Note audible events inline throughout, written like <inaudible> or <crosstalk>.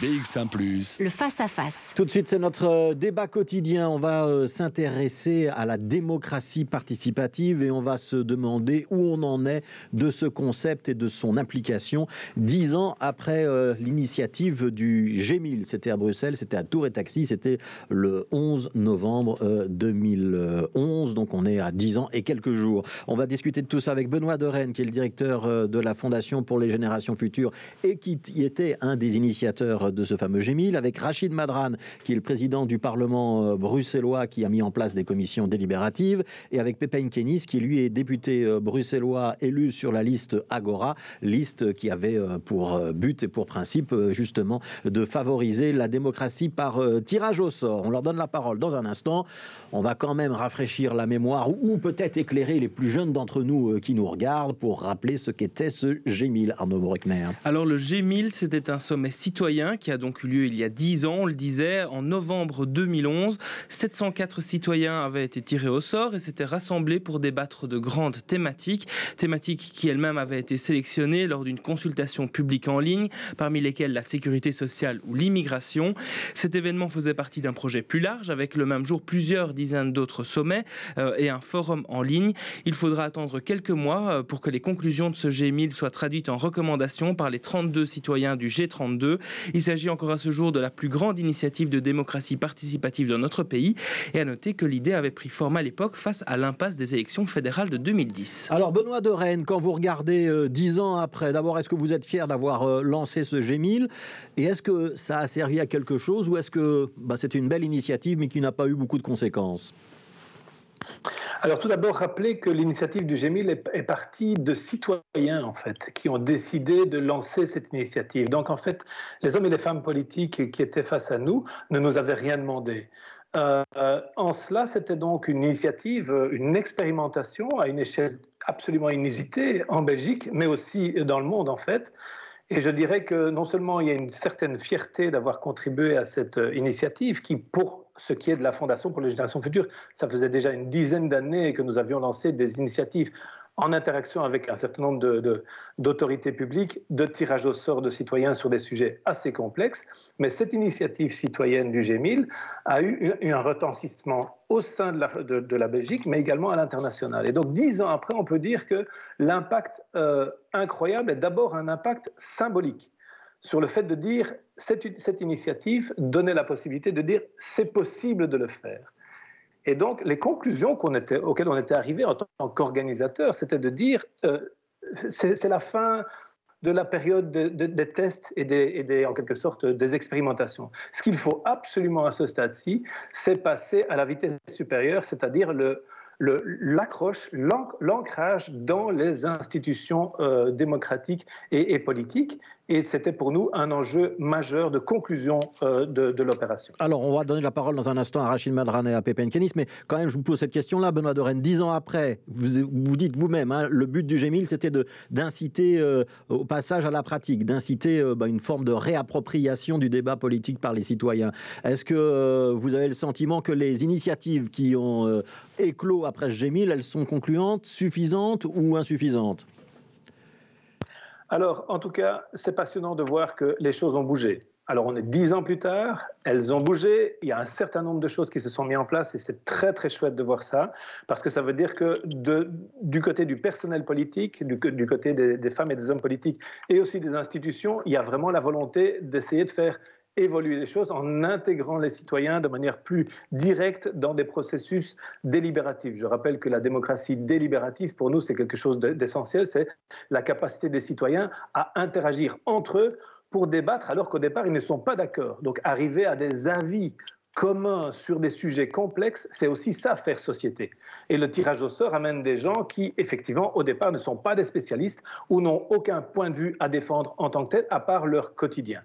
BX1 ⁇ le face-à-face. Tout de suite, c'est notre euh, débat quotidien. On va euh, s'intéresser à la démocratie participative et on va se demander où on en est de ce concept et de son application dix ans après euh, l'initiative du G1000. C'était à Bruxelles, c'était à Tour et Taxi, c'était le 11 novembre 2011. Donc on est à dix ans et quelques jours. On va discuter de tout ça avec Benoît Rennes, qui est le directeur de la Fondation pour les générations futures et qui était un des initiateurs de ce fameux G1000, avec Rachid Madran, qui est le président du Parlement euh, bruxellois qui a mis en place des commissions délibératives, et avec Pépin Kenis, qui lui est député euh, bruxellois élu sur la liste Agora, liste qui avait euh, pour but et pour principe justement de favoriser la démocratie par tirage au sort. On leur donne la parole dans un instant. On va quand même rafraîchir la mémoire ou peut-être éclairer les plus jeunes d'entre nous qui nous regardent pour rappeler ce qu'était ce G1000, Arnaud Bruckner. Alors le G1000, c'était un sommet citoyen qui a donc eu lieu il y a 10 ans, on le disait, en novembre 2011. 704 citoyens avaient été tirés au sort et s'étaient rassemblés pour débattre de grandes thématiques, thématiques qui elles-mêmes avaient été sélectionnées lors d'une consultation publique en ligne, parmi lesquelles la sécurité sociale ou l'immigration. Cet événement faisait partie d'un projet plus large, avec le même jour plusieurs dizaines d'autres sommets euh, et un forum en ligne. Il faudra attendre quelques mois euh, pour que les conclusions de ce G1000 soient traduites en recommandations par les 32 citoyens du G32. Il s'agit encore à ce jour de la plus grande initiative de démocratie participative dans notre pays. Et à noter que l'idée avait pris forme à l'époque face à l'impasse des élections fédérales de 2010. Alors Benoît de Rennes, quand vous regardez euh, dix ans après, d'abord est-ce que vous êtes fier d'avoir euh, lancé ce G1000 Et est-ce que ça a servi à quelque chose ou est-ce que bah, c'est une belle initiative mais qui n'a pas eu beaucoup de conséquences? Alors tout d'abord, rappelez que l'initiative du G1000 est, partie de citoyens, en fait, qui ont décidé de lancer cette initiative. Donc en fait, les hommes et les femmes politiques qui étaient face à nous ne nous avaient rien demandé. Euh, en cela, c'était donc une initiative, une expérimentation à une échelle absolument inusitée en Belgique, mais aussi dans le monde, en fait. Et je dirais que non seulement il y a une certaine fierté d'avoir contribué à cette initiative qui, pour ce qui est de la Fondation pour les générations futures. Ça faisait déjà une dizaine d'années que nous avions lancé des initiatives en interaction avec un certain nombre d'autorités publiques, de tirage au sort de citoyens sur des sujets assez complexes. Mais cette initiative citoyenne du G1000 a eu un retentissement au sein de la, Belgique, mais également à l'international. Et donc, dix ans après, on peut dire que l'impact euh, incroyable est d'abord un impact symbolique sur le fait de dire cette, initiative donnait la possibilité de dire c'est possible de le faire. Et donc les conclusions était, auxquelles on était arrivé en tant qu'organisateur, c'était de dire euh, c'est la fin de la période des tests et, et des, en quelque sorte des expérimentations. Ce qu'il faut absolument à ce stade-ci, c'est passer à la vitesse supérieure, c'est-à-dire le, l'accroche, l'ancrage dans les institutions euh, démocratiques et, politiques. Et c'était pour nous un enjeu majeur de conclusion euh, de, l'opération. Alors, on va donner la parole dans un instant à Rachid Madran et à Pépin Kenis, mais quand même, je vous pose cette question-là, Benoît Dorène. Dix ans après, vous, vous dites vous-même, hein, le but du G1000, c'était d'inciter euh, au passage à la pratique, d'inciter bah, une forme de réappropriation du débat politique par les citoyens. Est-ce que vous avez le sentiment que les initiatives qui ont éclos après G1000, elles sont concluantes, suffisantes ou insuffisantes? Alors, en tout cas, c'est passionnant de voir que les choses ont bougé. Alors, on est dix ans plus tard, elles ont bougé. Il y a un certain nombre de choses qui se sont mises en place et c'est très, très chouette de voir ça parce que ça veut dire que du côté du personnel politique, du, côté des, femmes et des hommes politiques et aussi des institutions, il y a vraiment la volonté d'essayer de faire évoluer les choses en intégrant les citoyens de manière plus directe dans des processus délibératifs. Je rappelle que la démocratie délibérative, pour nous, c'est quelque chose d'essentiel, c'est la capacité des citoyens à interagir entre eux pour débattre alors qu'au départ, ils ne sont pas d'accord. Donc arriver à des avis commun sur des sujets complexes, c'est aussi ça faire société. Et le tirage au sort amène des gens qui, effectivement, au départ, ne sont pas des spécialistes ou n'ont aucun point de vue à défendre en tant que tel, à part leur quotidien.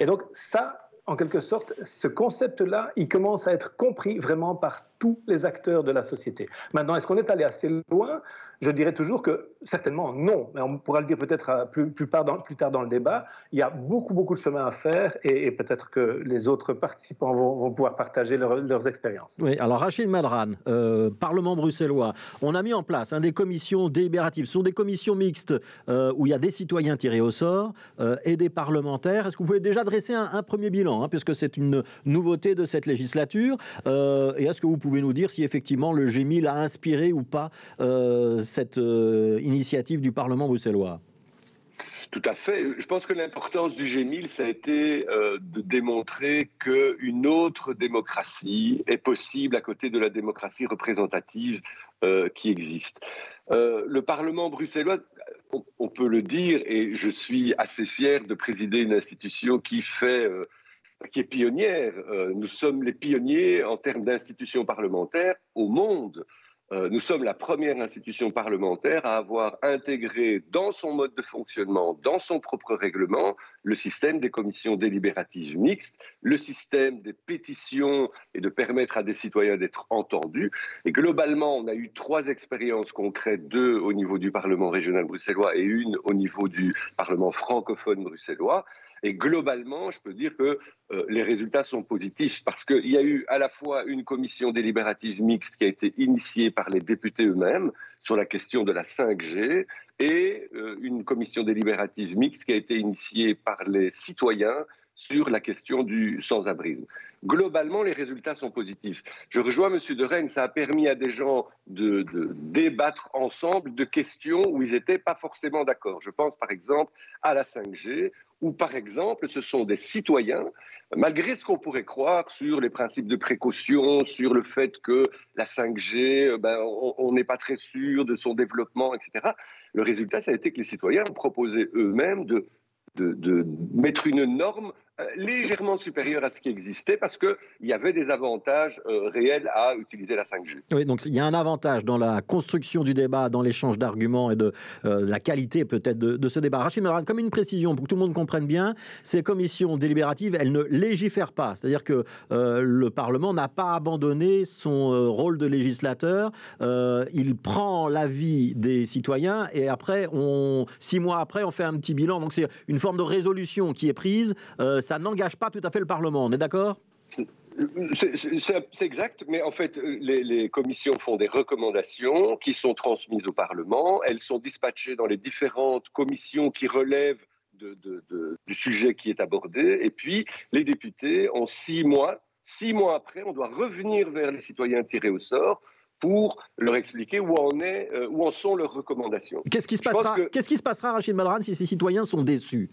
Et donc ça, en quelque sorte, ce concept-là, il commence à être compris vraiment par tous les acteurs de la société. Maintenant, est-ce qu'on est allé assez loin? Je dirais toujours que certainement non, mais on pourra le dire peut-être plus, tard dans le débat. Il y a beaucoup, beaucoup de chemin à faire et, peut-être que les autres participants vont, pouvoir partager leurs expériences. Oui, alors Rachid Madran, euh, Parlement bruxellois, on a mis en place des commissions délibératives. Ce sont des commissions mixtes euh, où il y a des citoyens tirés au sort euh, et des parlementaires. Est-ce que vous pouvez déjà dresser un, premier bilan, hein, puisque c'est une nouveauté de cette législature Et est-ce que vous pouvez nous dire si effectivement le G1000 a inspiré ou pas euh, cette euh, initiative du Parlement bruxellois? Tout à fait. Je pense que l'importance du G1000, ça a été euh, de démontrer qu'une autre démocratie est possible à côté de la démocratie représentative qui existe. le Parlement bruxellois, on, peut le dire, et je suis assez fier de présider une institution qui fait qui est pionnière. Euh, nous sommes les pionniers en termes d'institutions parlementaires au monde. Euh, nous sommes la première institution parlementaire à avoir intégré dans son mode de fonctionnement, dans son propre règlement, le système des commissions délibératives mixtes, le système des pétitions et de permettre à des citoyens d'être entendus. Et globalement, on a eu trois expériences concrètes, deux au niveau du Parlement régional bruxellois et une au niveau du Parlement francophone bruxellois. Et globalement, je peux dire que euh, les résultats sont positifs parce qu'il y a eu à la fois une commission délibérative mixte qui a été initiée par les députés eux-mêmes sur la question de la 5G et euh, une commission délibérative mixte qui a été initiée par les citoyens sur la question du sans-abrisme. Globalement, les résultats sont positifs. Je rejoins M. De Rennes, ça a permis à des gens de, débattre ensemble de questions où ils n'étaient pas forcément d'accord. Je pense par exemple à la 5G, où par exemple ce sont des citoyens, malgré ce qu'on pourrait croire sur les principes de précaution, sur le fait que la 5G, euh, ben, on n'est pas très sûr de son développement, etc. Le résultat, ça a été que les citoyens ont proposé eux-mêmes de de, mettre une norme légèrement supérieure à ce qui existait parce qu'il y avait des avantages euh, réels à utiliser la 5G. Oui, donc il y a un avantage dans la construction du débat, dans l'échange d'arguments et de euh, la qualité peut-être de, ce débat. Rachid Melrad, comme une précision pour que tout le monde comprenne bien, ces commissions délibératives, elles ne légifèrent pas. C'est-à-dire que le Parlement n'a pas abandonné son rôle de législateur. il prend l'avis des citoyens et après, six mois après, on fait un petit bilan. Donc c'est une forme de résolution qui est prise ça n'engage pas tout à fait le Parlement, on est d'accord? C'est exact, mais en fait, les, commissions font des recommandations qui sont transmises au Parlement. Elles sont dispatchées dans les différentes commissions qui relèvent du sujet qui est abordé. Et puis, les députés ont six mois. Six mois après, on doit revenir vers les citoyens tirés au sort pour leur expliquer où en, est, euh, où en sont leurs recommandations. Qu'est-ce qui se passera, qu'est-ce qui se passera, Rachid Malran, si ces citoyens sont déçus?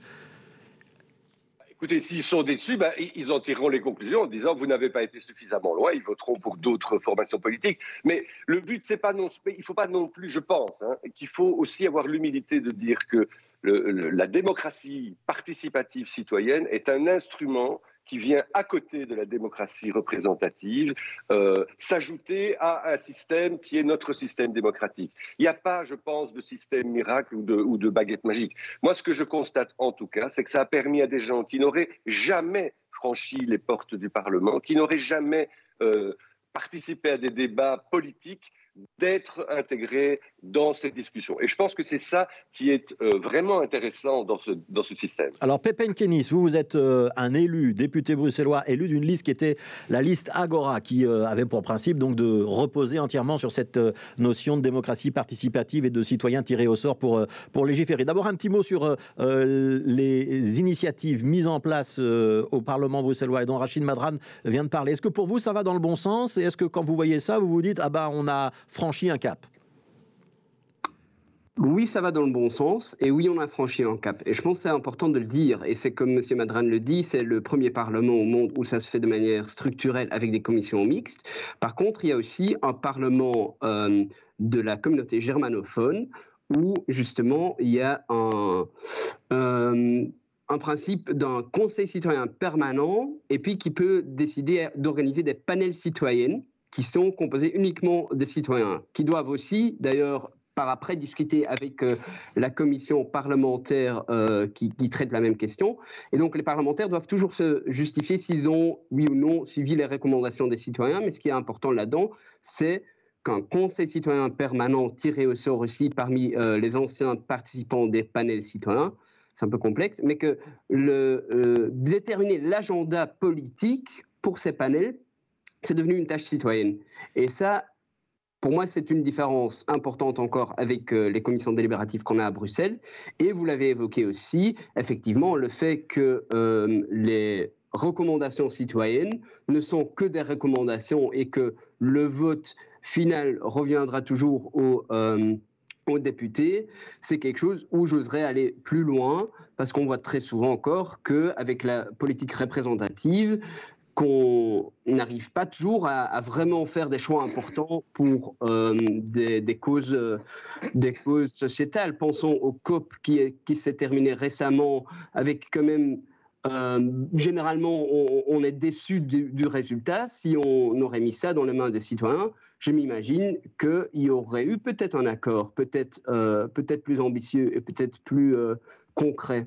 Écoutez, s'ils sont déçus, ben, ils en tireront les conclusions en disant vous n'avez pas été suffisamment loin, ils voteront pour d'autres formations politiques. Mais le but, c'est pas non, il faut pas non plus, je pense, hein, qu'il faut aussi avoir l'humilité de dire que la démocratie participative citoyenne est un instrument qui vient à côté de la démocratie représentative, euh, s'ajouter à un système qui est notre système démocratique. Il n'y a pas, je pense, de système miracle ou de, baguette magique. Moi, ce que je constate en tout cas, c'est que ça a permis à des gens qui n'auraient jamais franchi les portes du Parlement, qui n'auraient jamais euh, participé à des débats politiques, d'être intégrés dans cette discussion. Et je pense que c'est ça qui est euh, vraiment intéressant dans ce, dans ce système. Alors, Pépin Kenis, vous, vous êtes euh, un élu, député bruxellois, élu d'une liste qui était la liste Agora, qui euh, avait pour principe donc de reposer entièrement sur cette notion de démocratie participative et de citoyens tirés au sort pour, pour légiférer. D'abord, un petit mot sur les initiatives mises en place au Parlement bruxellois et dont Rachid Madran vient de parler. Est-ce que pour vous, ça va dans le bon sens? Et est-ce que quand vous voyez ça, vous vous dites, ah ben, on a franchi un cap oui, ça va dans le bon sens, et oui, on a franchi un cap. Et je pense que c'est important de le dire, et c'est comme M. Madran le dit, c'est le premier Parlement au monde où ça se fait de manière structurelle avec des commissions mixtes. Par contre, il y a aussi un Parlement euh, de la communauté germanophone où justement il y a un, euh, un principe d'un conseil citoyen permanent, et puis qui peut décider d'organiser des panels citoyennes qui sont composés uniquement des citoyens, qui doivent aussi d'ailleurs par après discuter avec la commission parlementaire qui, qui, traite la même question. Et donc les parlementaires doivent toujours se justifier s'ils ont, oui ou non, suivi les recommandations des citoyens. Mais ce qui est important là-dedans, c'est qu'un conseil citoyen permanent tiré au sort aussi parmi euh, les anciens participants des panels citoyens, c'est un peu complexe, mais que euh, déterminer l'agenda politique pour ces panels, c'est devenu une tâche citoyenne. Et ça, pour moi, c'est une différence importante encore avec euh, les commissions délibératives qu'on a à Bruxelles. Et vous l'avez évoqué aussi, effectivement, le fait que les recommandations citoyennes ne sont que des recommandations et que le vote final reviendra toujours euh, aux, députés, c'est quelque chose où j'oserais aller plus loin parce qu'on voit très souvent encore qu'avec la politique représentative, qu'on n'arrive pas toujours à, vraiment faire des choix importants pour euh, des, causes, des causes sociétales. Pensons au COP qui, qui s'est terminé récemment avec quand même euh, généralement, on, est déçu du, résultat. Si on aurait mis ça dans les mains des citoyens, je m'imagine qu'il y aurait eu peut-être un accord, peut-être euh, peut-être plus ambitieux et peut-être plus euh, concret.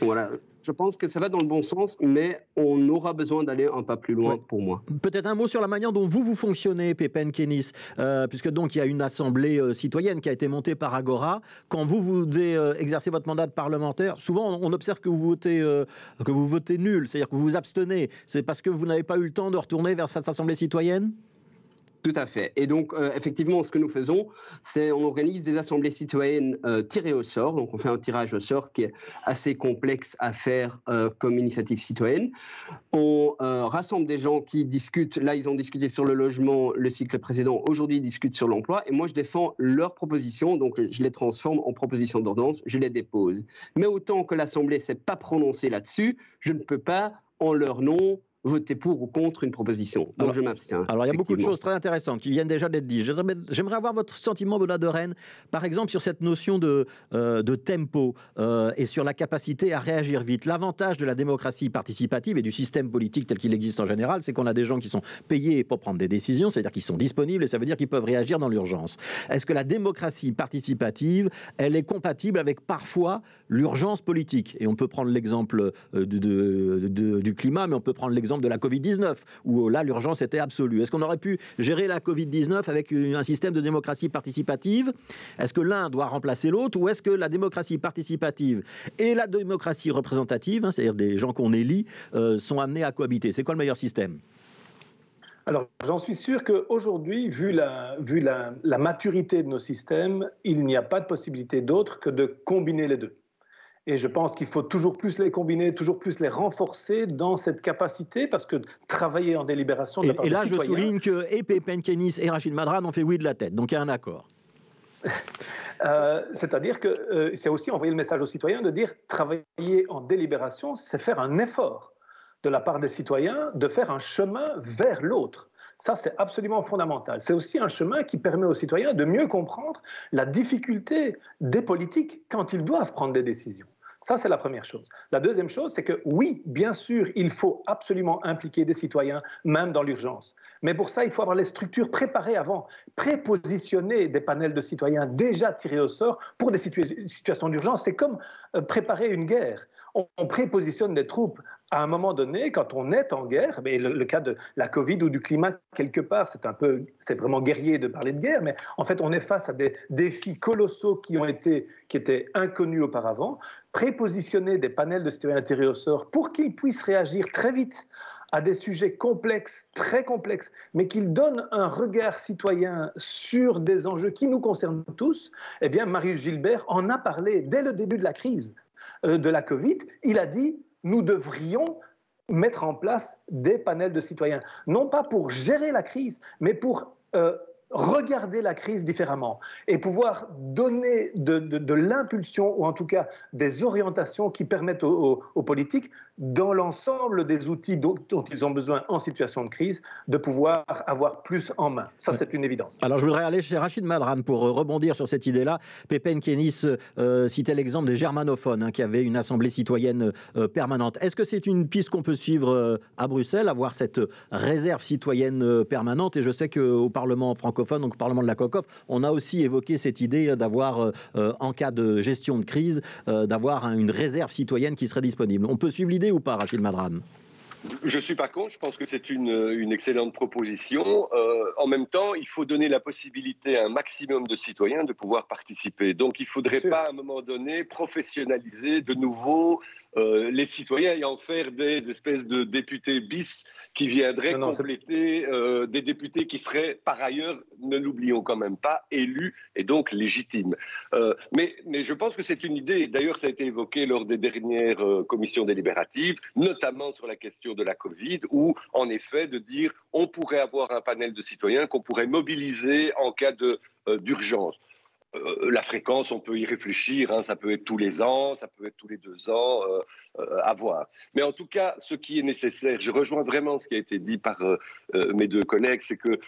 Voilà je pense que ça va dans le bon sens, mais on aura besoin d'aller un pas plus loin pour moi. Peut-être un mot sur la manière dont vous, vous fonctionnez, Pépin Kenis, euh, puisque donc il y a une assemblée euh, citoyenne qui a été montée par Agora. Quand vous, vous devez euh, exercer votre mandat de parlementaire, souvent on observe que vous votez, que vous votez nul, c'est-à-dire que vous vous abstenez. C'est parce que vous n'avez pas eu le temps de retourner vers cette assemblée citoyenne? Tout à fait. Et donc, euh, effectivement, ce que nous faisons, c'est on organise des assemblées citoyennes euh, tirées au sort. Donc, on fait un tirage au sort qui est assez complexe à faire euh, comme initiative citoyenne. On rassemble des gens qui discutent. Là, ils ont discuté sur le logement le cycle précédent. Aujourd'hui, ils discutent sur l'emploi. Et moi, je défends leurs propositions. Donc, je les transforme en propositions d'ordonnance. Je les dépose. Mais autant que l'Assemblée ne s'est pas prononcée là-dessus, je ne peux pas, en leur nom, voter pour ou contre une proposition. Donc alors, je m'abstiens. Alors il y a beaucoup de choses très intéressantes qui viennent déjà d'être dites. J'aimerais avoir votre sentiment, Benoît de Rennes, par exemple sur cette notion de, euh, de tempo euh, et sur la capacité à réagir vite. L'avantage de la démocratie participative et du système politique tel qu'il existe en général, c'est qu'on a des gens qui sont payés pour prendre des décisions, c'est-à-dire qu'ils sont disponibles et ça veut dire qu'ils peuvent réagir dans l'urgence. Est-ce que la démocratie participative, elle est compatible avec parfois l'urgence politique? Et on peut prendre l'exemple euh, du climat, mais on peut prendre l'exemple de la Covid-19, où euh, là, l'urgence était absolue. Est-ce qu'on aurait pu gérer la Covid-19 avec un système de démocratie participative? Est-ce que l'un doit remplacer l'autre, ou est-ce que la démocratie participative et la démocratie représentative, hein, c'est-à-dire des gens qu'on élit, euh, sont amenés à cohabiter? C'est quoi le meilleur système? Alors, j'en suis sûr qu'aujourd'hui, vu, vu la maturité de nos systèmes, il n'y a pas de possibilité d'autre que de combiner les deux. Et je pense qu'il faut toujours plus les combiner, toujours plus les renforcer dans cette capacité, parce que travailler en délibération. De et, et là, je souligne que et Penkenis et Rachid Madran ont fait oui de la tête, donc il y a un accord. <laughs> Euh, c'est-à-dire que euh, c'est aussi envoyer le message aux citoyens de dire travailler en délibération, c'est faire un effort de la part des citoyens de faire un chemin vers l'autre. Ça, c'est absolument fondamental. C'est aussi un chemin qui permet aux citoyens de mieux comprendre la difficulté des politiques quand ils doivent prendre des décisions. Ça, c'est la première chose. La deuxième chose, c'est que oui, bien sûr, il faut absolument impliquer des citoyens, même dans l'urgence. Mais pour ça, il faut avoir les structures préparées avant, prépositionner des panels de citoyens déjà tirés au sort pour des situations d'urgence. C'est comme euh, préparer une guerre. On prépositionne des troupes à un moment donné, quand on est en guerre, mais le, cas de la Covid ou du climat quelque part, c'est un peu, c'est vraiment guerrier de parler de guerre, mais en fait, on est face à des défis colossaux qui ont été, qui étaient inconnus auparavant prépositionner des panels de citoyens tirés au sort pour qu'ils puissent réagir très vite à des sujets complexes, très complexes, mais qu'ils donnent un regard citoyen sur des enjeux qui nous concernent tous, eh bien, Marius Gilbert en a parlé dès le début de la crise euh, de la Covid. Il a dit, nous devrions mettre en place des panels de citoyens, non pas pour gérer la crise, mais pour euh, regarder la crise différemment et pouvoir donner de, l'impulsion ou en tout cas des orientations qui permettent aux, politiques, dans l'ensemble des outils dont, ils ont besoin en situation de crise, de pouvoir avoir plus en main. Ça, c'est une évidence. Alors, je voudrais aller chez Rachid Madran pour euh, rebondir sur cette idée-là. Pépin Kenis euh, citait l'exemple des germanophones hein, qui avaient une assemblée citoyenne euh, permanente. Est-ce que c'est une piste qu'on peut suivre à Bruxelles, avoir cette réserve citoyenne permanente? Et je sais qu'au Parlement francophone, francophone, donc au Parlement de la COCOF, on a aussi évoqué cette idée d'avoir, en cas de gestion de crise, d'avoir une réserve citoyenne qui serait disponible. On peut suivre l'idée ou pas, Rachid Madran je suis pas contre, je pense que c'est une, une, excellente proposition. Euh, en même temps, il faut donner la possibilité à un maximum de citoyens de pouvoir participer. Donc il ne faudrait pas à un moment donné professionnaliser de nouveau euh, les citoyens et en faire des espèces de députés bis qui viendraient compléter euh, des députés qui seraient par ailleurs, ne l'oublions quand même pas, élus et donc légitimes. Euh, mais, mais je pense que c'est une idée, d'ailleurs ça a été évoqué lors des dernières commissions délibératives, notamment sur la question de la Covid, où en effet de dire on pourrait avoir un panel de citoyens qu'on pourrait mobiliser en cas d'urgence. Euh, la fréquence, on peut y réfléchir, hein, ça peut être tous les ans, ça peut être tous les deux ans, euh, euh, à voir. Mais en tout cas, ce qui est nécessaire, je rejoins vraiment ce qui a été dit par mes deux collègues, c'est que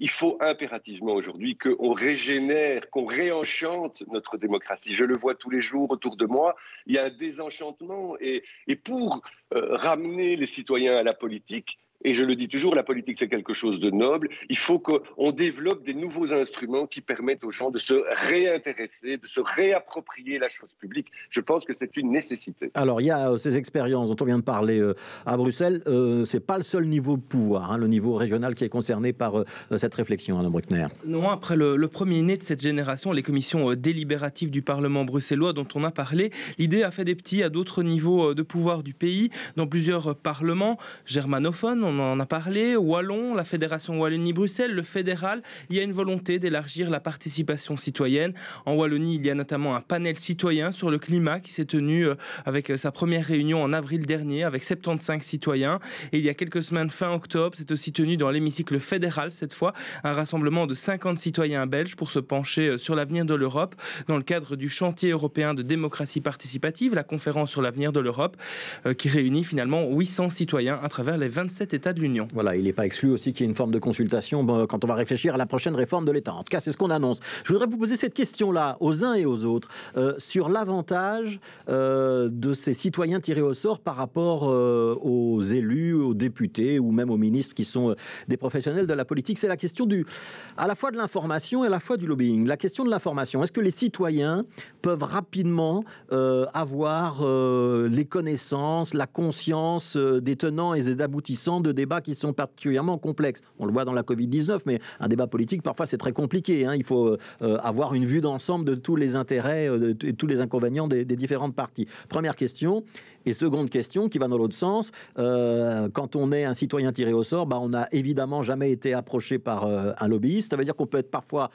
il faut impérativement aujourd'hui qu'on régénère, qu'on réenchante notre démocratie. Je le vois tous les jours autour de moi. Il y a un désenchantement. Et, et pour ramener les citoyens à la politique, et je le dis toujours, la politique, c'est quelque chose de noble. Il faut qu'on développe des nouveaux instruments qui permettent aux gens de se réintéresser, de se réapproprier la chose publique. Je pense que c'est une nécessité. Alors, il y a euh, ces expériences dont on vient de parler euh, à Bruxelles. Euh, ce n'est pas le seul niveau de pouvoir, hein, le niveau régional qui est concerné par cette réflexion, Alain Bruckner. Non, après le, le, premier né de cette génération, les commissions délibératives du Parlement bruxellois dont on a parlé, l'idée a fait des petits à d'autres niveaux de pouvoir du pays, dans plusieurs parlements germanophones on en a parlé, Wallon, la Fédération Wallonie-Bruxelles, le fédéral, il y a une volonté d'élargir la participation citoyenne. En Wallonie, il y a notamment un panel citoyen sur le climat qui s'est tenu euh, avec euh, sa première réunion en avril dernier avec 75 citoyens. Et il y a quelques semaines, fin octobre, c'est aussi tenu dans l'hémicycle fédéral cette fois, un rassemblement de 50 citoyens belges pour se pencher euh, sur l'avenir de l'Europe dans le cadre du chantier européen de démocratie participative, la conférence sur l'avenir de l'Europe, qui réunit finalement 800 citoyens à travers les 27 États de l'Union. Voilà, il n'est pas exclu aussi qu'il y ait une forme de consultation quand on va réfléchir à la prochaine réforme de l'État. En tout cas, c'est ce qu'on annonce. Je voudrais vous poser cette question-là aux uns et aux autres euh, sur l'avantage euh, de ces citoyens tirés au sort par rapport euh, aux élus, aux députés ou même aux ministres qui sont des professionnels de la politique. C'est la question du, à la fois de l'information et à la fois du lobbying. La question de l'information. Est-ce que les citoyens peuvent rapidement avoir les connaissances, la conscience des tenants et des aboutissants de débats qui sont particulièrement complexes. On le voit dans la Covid-19, mais un débat politique, parfois, c'est très compliqué. Hein. Il faut euh, avoir une vue d'ensemble de tous les intérêts, euh, de, tous les inconvénients des, différentes parties. Première question. Et seconde question, qui va dans l'autre sens, euh, quand on est un citoyen tiré au sort, bah, on n'a évidemment jamais été approché par un lobbyiste. Ça veut dire qu'on peut être parfois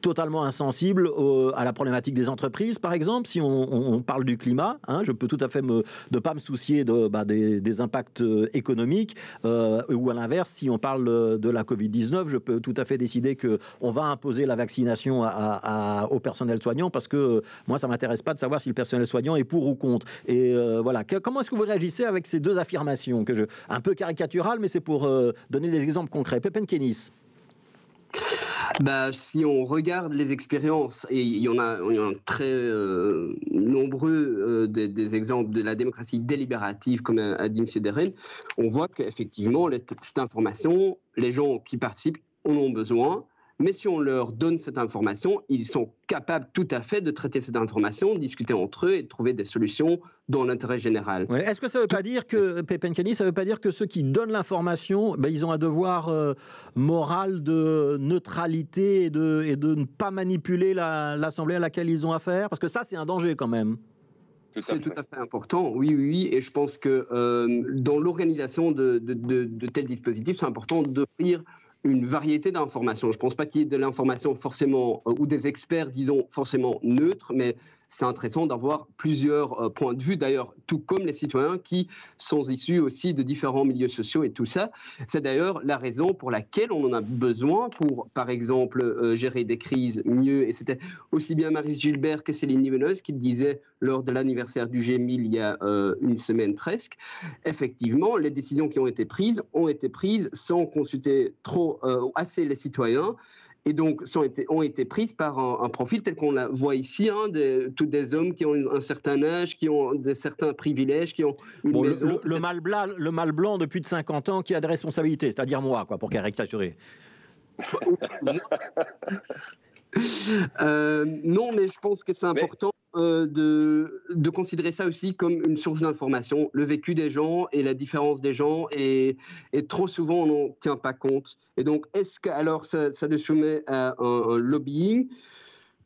totalement insensible à la problématique des entreprises, par exemple. Si on, parle du climat, hein, je peux tout à fait ne pas me soucier bah, des, impacts euh, économiques, euh, ou à l'inverse, si on parle de la Covid-19, je peux tout à fait décider qu'on va imposer la vaccination au personnel soignant, parce que euh, moi, ça m'intéresse pas de savoir si le personnel soignant est pour ou contre. Et voilà, comment est-ce que vous réagissez avec ces deux affirmations, que je, un peu caricaturales, mais c'est pour donner des exemples concrets? Pépin Kenis bah, Si on regarde les expériences, et il y en a, très euh, nombreux euh, des, exemples de la démocratie délibérative, comme a, dit M. Deren, on voit qu'effectivement, cette information, les gens qui participent en ont besoin. Mais si on leur donne cette information, ils sont capables tout à fait de traiter cette information, discuter entre eux et de trouver des solutions dans l'intérêt général. Est-ce que ça ne veut pas dire que, Pepenkani, ça veut pas dire que ceux qui donnent l'information, ben, ils ont un devoir euh, moral de neutralité et de, et de ne pas manipuler l'Assemblée à laquelle ils ont affaire? Parce que ça, c'est un danger quand même. C'est tout à fait important, oui, oui, oui. Et je pense que euh, dans l'organisation de, de, de, tels dispositifs, c'est important d'offrir une variété d'informations. Je ne pense pas qu'il y ait de l'information forcément, euh, ou des experts, disons, forcément neutres, mais c'est intéressant d'avoir plusieurs euh, points de vue, d'ailleurs, tout comme les citoyens qui sont issus aussi de différents milieux sociaux et tout ça. C'est d'ailleurs la raison pour laquelle on en a besoin pour, par exemple, euh, gérer des crises mieux. Et c'était aussi bien Marie Gilbert que Céline Niveneuse qui le disait lors de l'anniversaire du G1000 il y a euh, une semaine presque. Effectivement, les décisions qui ont été prises ont été prises sans consulter trop assez les citoyens et donc ont été, ont été prises par un, profil tel qu'on la voit ici, hein, tous des hommes qui ont un certain âge, qui ont des certains privilèges, qui ont une maison, le, mal blanc, le mal blanc de plus de 50 ans qui a des responsabilités, c'est-à-dire moi, quoi, pour caricaturer. <laughs> Euh, non, mais je pense que c'est important euh, de, de, considérer ça aussi comme une source d'information, le vécu des gens et la différence des gens, et, et trop souvent on n'en tient pas compte. Et donc, est-ce que alors ça, le soumet à un, lobbying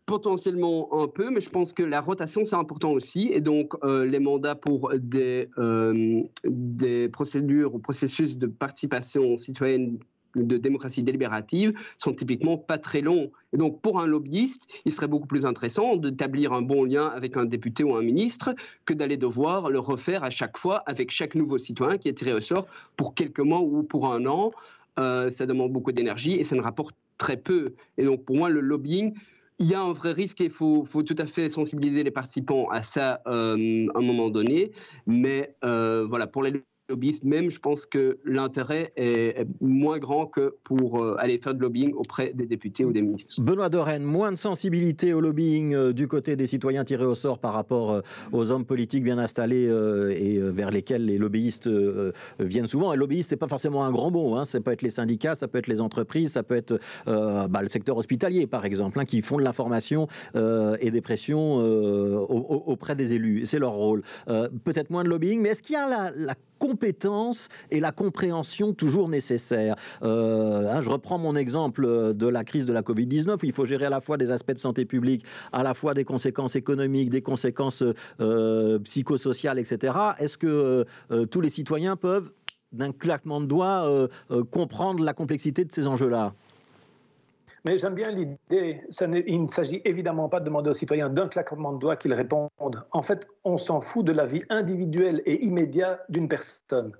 potentiellement un peu, mais je pense que la rotation, c'est important aussi. Et donc, euh, les mandats pour des, des procédures ou processus de participation citoyenne de démocratie délibérative sont typiquement pas très longs. Et donc, pour un lobbyiste, il serait beaucoup plus intéressant d'établir un bon lien avec un député ou un ministre que d'aller devoir le refaire à chaque fois avec chaque nouveau citoyen qui est tiré au sort pour quelques mois ou pour un an. Euh, ça demande beaucoup d'énergie et ça ne rapporte très peu. Et donc, pour moi, le lobbying, il y a un vrai risque et il faut, tout à fait sensibiliser les participants à ça euh, à un moment donné. Mais euh, voilà, pour les lobbyistes, même, je pense que l'intérêt est, moins grand que pour euh, aller faire de lobbying auprès des députés ou des ministres. Benoît Dorène, moins de sensibilité au lobbying euh, du côté des citoyens tirés au sort par rapport euh, aux hommes politiques bien installés et vers lesquels les lobbyistes viennent souvent. Et lobbyiste, c'est pas forcément un grand mot. Hein. Ça peut être les syndicats, ça peut être les entreprises, ça peut être bah, le secteur hospitalier, par exemple, hein, qui font de l'information et des pressions auprès des élus. C'est leur rôle. Peut-être moins de lobbying, mais est-ce qu'il y a la, la compétence et la compréhension toujours nécessaires. Euh, hein, je reprends mon exemple de la crise de la Covid-19, où il faut gérer à la fois des aspects de santé publique, à la fois des conséquences économiques, des conséquences euh, psychosociales, etc. Est-ce que euh, tous les citoyens peuvent, d'un claquement de doigts, comprendre la complexité de ces enjeux-là? Mais j'aime bien l'idée, il ne s'agit évidemment pas de demander aux citoyens d'un claquement de doigts qu'ils répondent. En fait, on s'en fout de la vie individuelle et immédiate d'une personne.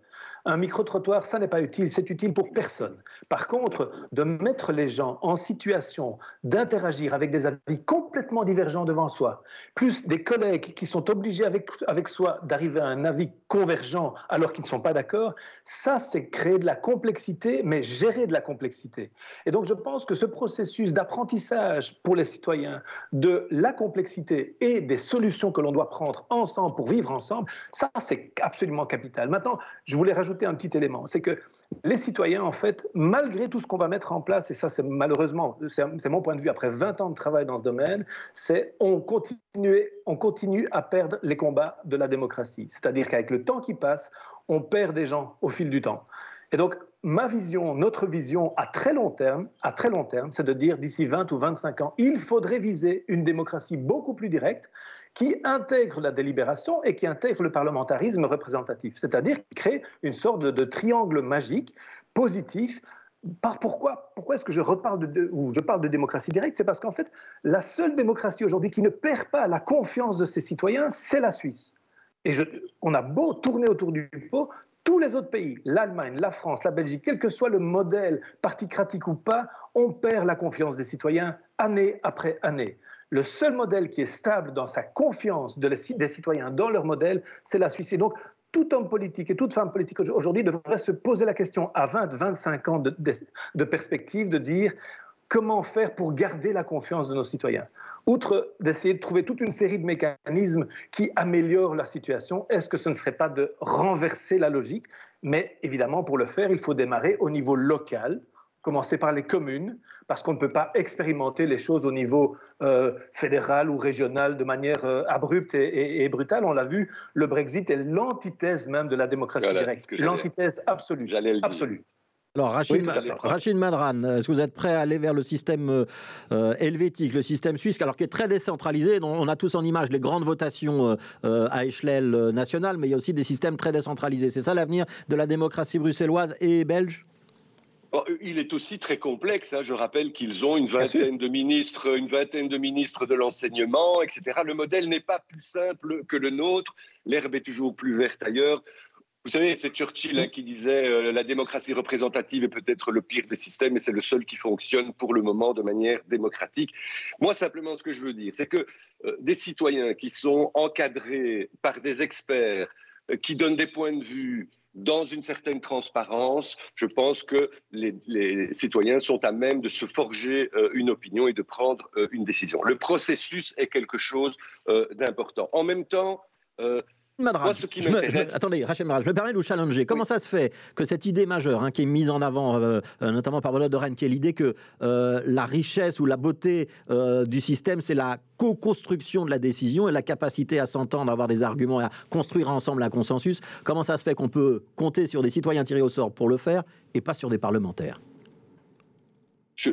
Un micro-trottoir, ça n'est pas utile, c'est utile pour personne. Par contre, de mettre les gens en situation d'interagir avec des avis complètement divergents devant soi, plus des collègues qui sont obligés avec, avec soi d'arriver à un avis convergent alors qu'ils ne sont pas d'accord, ça c'est créer de la complexité, mais gérer de la complexité. Et donc je pense que ce processus d'apprentissage pour les citoyens de la complexité et des solutions que l'on doit prendre ensemble pour vivre ensemble, ça c'est absolument capital. Maintenant, je voulais rajouter un petit élément, c'est que les citoyens, en fait, malgré tout ce qu'on va mettre en place, et ça c'est malheureusement, c'est mon point de vue après 20 ans de travail dans ce domaine, c'est on continue, on continue à perdre les combats de la démocratie. C'est-à-dire qu'avec le temps qui passe, on perd des gens au fil du temps. Et donc, ma vision, notre vision à très long terme, à très long terme, c'est de dire d'ici 20 ou 25 ans, il faudrait viser une démocratie beaucoup plus directe qui intègre la délibération et qui intègre le parlementarisme représentatif, c'est-à-dire qui crée une sorte de, triangle magique positif pourquoi, pourquoi est-ce que je reparle ou je parle de démocratie directe? C'est parce qu'en fait, la seule démocratie aujourd'hui qui ne perd pas la confiance de ses citoyens, c'est la Suisse. Et on a beau tourner autour du pot, tous les autres pays, l'Allemagne, la France, la Belgique, quel que soit le modèle particratique ou pas, on perd la confiance des citoyens année après année. Le seul modèle qui est stable dans sa confiance de des citoyens dans leur modèle, c'est la Suisse. Et donc, tout homme politique et toute femme politique aujourd'hui devrait se poser la question à 20, 25 ans de, de perspective de dire comment faire pour garder la confiance de nos citoyens Outre d'essayer de trouver toute une série de mécanismes qui améliorent la situation, est-ce que ce ne serait pas de renverser la logique? Mais évidemment, pour le faire, il faut démarrer au niveau local, commencer par les communes, parce qu'on ne peut pas expérimenter les choses au niveau euh, fédéral ou régional de manière euh, abrupte et, brutale. On l'a vu, le Brexit est l'antithèse même de la démocratie directe, l'antithèse absolue. absolue. Alors, Rachid, Rachid Madran, est-ce que vous êtes prêt à aller vers le système euh, helvétique, le système suisse, alors qui est très décentralisé? On a tous en image les grandes votations à échelle nationale, mais il y a aussi des systèmes très décentralisés. C'est ça l'avenir de la démocratie bruxelloise et belge? Il est aussi très complexe. Hein. Je rappelle qu'ils ont une vingtaine de ministres, une vingtaine de ministres de l'enseignement, etc. Le modèle n'est pas plus simple que le nôtre. L'herbe est toujours plus verte ailleurs. Vous savez, c'est Churchill hein, qui disait euh, la démocratie représentative est peut-être le pire des systèmes et c'est le seul qui fonctionne pour le moment de manière démocratique. Moi, simplement, ce que je veux dire, c'est que euh, des citoyens qui sont encadrés par des experts euh, qui donnent des points de vue dans une certaine transparence, je pense que les, citoyens sont à même de se forger euh, une opinion et de prendre euh, une décision. Le processus est quelque chose euh, d'important. En même temps, attendez, Rachel Madrad, je me permets de vous challenger. Comment ça se fait que cette idée majeure, hein, qui est mise en avant euh, euh, notamment par Benoît de Rennes, qui est l'idée que euh, la richesse ou la beauté du système, c'est la co-construction de la décision et la capacité à s'entendre, à avoir des arguments et à construire ensemble un consensus, comment ça se fait qu'on peut compter sur des citoyens tirés au sort pour le faire et pas sur des parlementaires?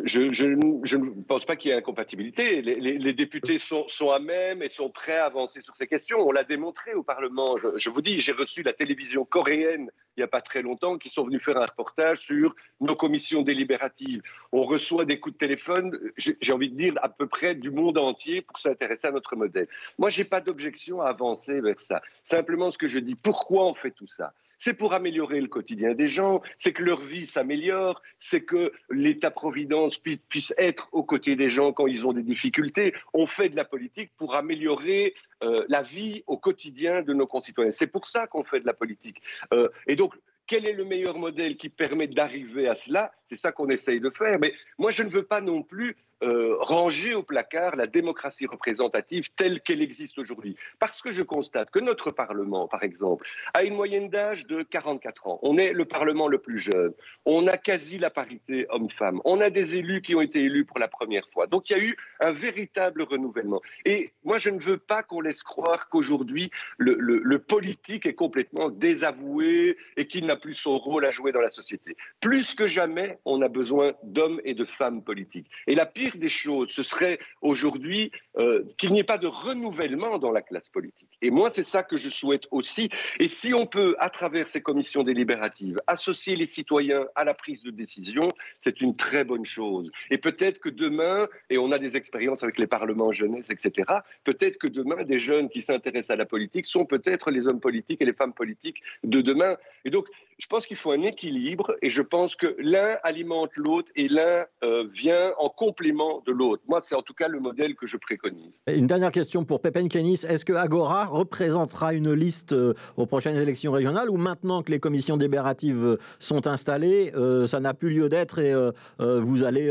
Je, ne pense pas qu'il y ait incompatibilité. Les, députés sont, à même et sont prêts à avancer sur ces questions. On l'a démontré au Parlement. Je, vous dis, j'ai reçu la télévision coréenne il n'y a pas très longtemps qui sont venus faire un reportage sur nos commissions délibératives. On reçoit des coups de téléphone, j'ai envie de dire, à peu près du monde entier pour s'intéresser à notre modèle. Moi, je n'ai pas d'objection à avancer vers ça. Simplement, ce que je dis, pourquoi on fait tout ça? C'est pour améliorer le quotidien des gens, c'est que leur vie s'améliore, c'est que l'État-providence puisse être aux côtés des gens quand ils ont des difficultés. On fait de la politique pour améliorer euh, la vie au quotidien de nos concitoyens. C'est pour ça qu'on fait de la politique. Euh, et donc, quel est le meilleur modèle qui permet d'arriver à cela? C'est ça qu'on essaye de faire. Mais moi, je ne veux pas non plus euh, ranger au placard la démocratie représentative telle qu'elle existe aujourd'hui. Parce que je constate que notre Parlement, par exemple, a une moyenne d'âge de 44 ans. On est le Parlement le plus jeune. On a quasi la parité homme-femme. On a des élus qui ont été élus pour la première fois. Donc il y a eu un véritable renouvellement. Et moi, je ne veux pas qu'on laisse croire qu'aujourd'hui, le, le politique est complètement désavoué et qu'il n'a plus son rôle à jouer dans la société. Plus que jamais, on a besoin d'hommes et de femmes politiques. Et la pire des choses, ce serait aujourd'hui euh, qu'il n'y ait pas de renouvellement dans la classe politique. Et moi, c'est ça que je souhaite aussi. Et si on peut, à travers ces commissions délibératives, associer les citoyens à la prise de décision, c'est une très bonne chose. Et peut-être que demain, et on a des expériences avec les parlements jeunesse, etc., peut-être que demain, des jeunes qui s'intéressent à la politique sont peut-être les hommes politiques et les femmes politiques de demain. Et donc, je pense qu'il faut un équilibre et je pense que l'un alimente l'autre et l'un euh, vient en complément de l'autre. Moi, c'est en tout cas le modèle que je préconise. Une dernière question pour Pépin Kenis. Est-ce que Agora représentera une liste euh, aux prochaines élections régionales ou maintenant que les commissions délibératives euh, sont installées, ça n'a plus lieu d'être et vous allez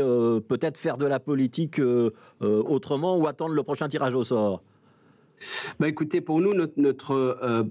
peut-être faire de la politique autrement ou attendre le prochain tirage au sort? Bah écoutez, pour nous, notre, notre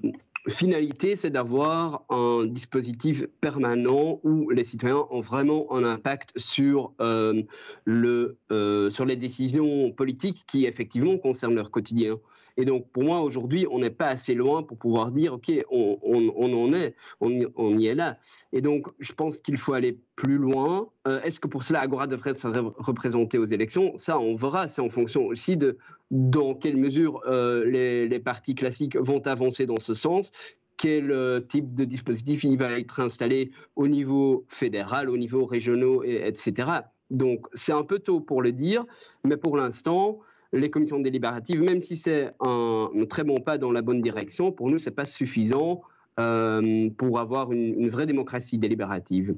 finalité, c'est d'avoir un dispositif permanent où les citoyens ont vraiment un impact sur, euh, euh, les décisions politiques qui effectivement concernent leur quotidien. Et donc, pour moi, aujourd'hui, on n'est pas assez loin pour pouvoir dire, OK, on, en est, on, y est là. Et donc, je pense qu'il faut aller plus loin. Euh, est-ce que pour cela, Agora devrait se représenter aux élections? Ça, on verra. C'est en fonction aussi de dans quelle mesure euh, les, les partis classiques vont avancer dans ce sens quel euh, type de dispositif il va être installé au niveau fédéral, au niveau régional, etc. Donc c'est un peu tôt pour le dire, mais pour l'instant, les commissions délibératives, même si c'est un, très bon pas dans la bonne direction, pour nous, ce n'est pas suffisant euh, pour avoir une vraie démocratie délibérative.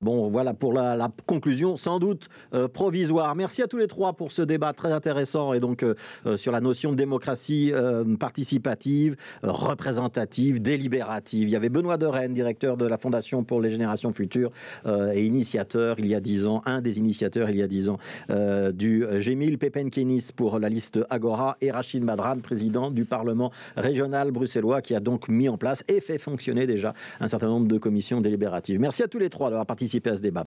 Bon, voilà pour la, conclusion, sans doute euh, provisoire. Merci à tous les trois pour ce débat très intéressant et donc euh, euh, sur la notion de démocratie participative, représentative, délibérative. Il y avait Benoît de Rennes, directeur de la Fondation pour les générations futures et initiateur il y a dix ans, un des initiateurs il y a dix ans du Gémil Pepenkenis pour la liste Agora et Rachid Madran, président du Parlement régional bruxellois qui a donc mis en place et fait fonctionner déjà un certain nombre de commissions délibératives. Merci à tous les trois d'avoir participé à ce débat.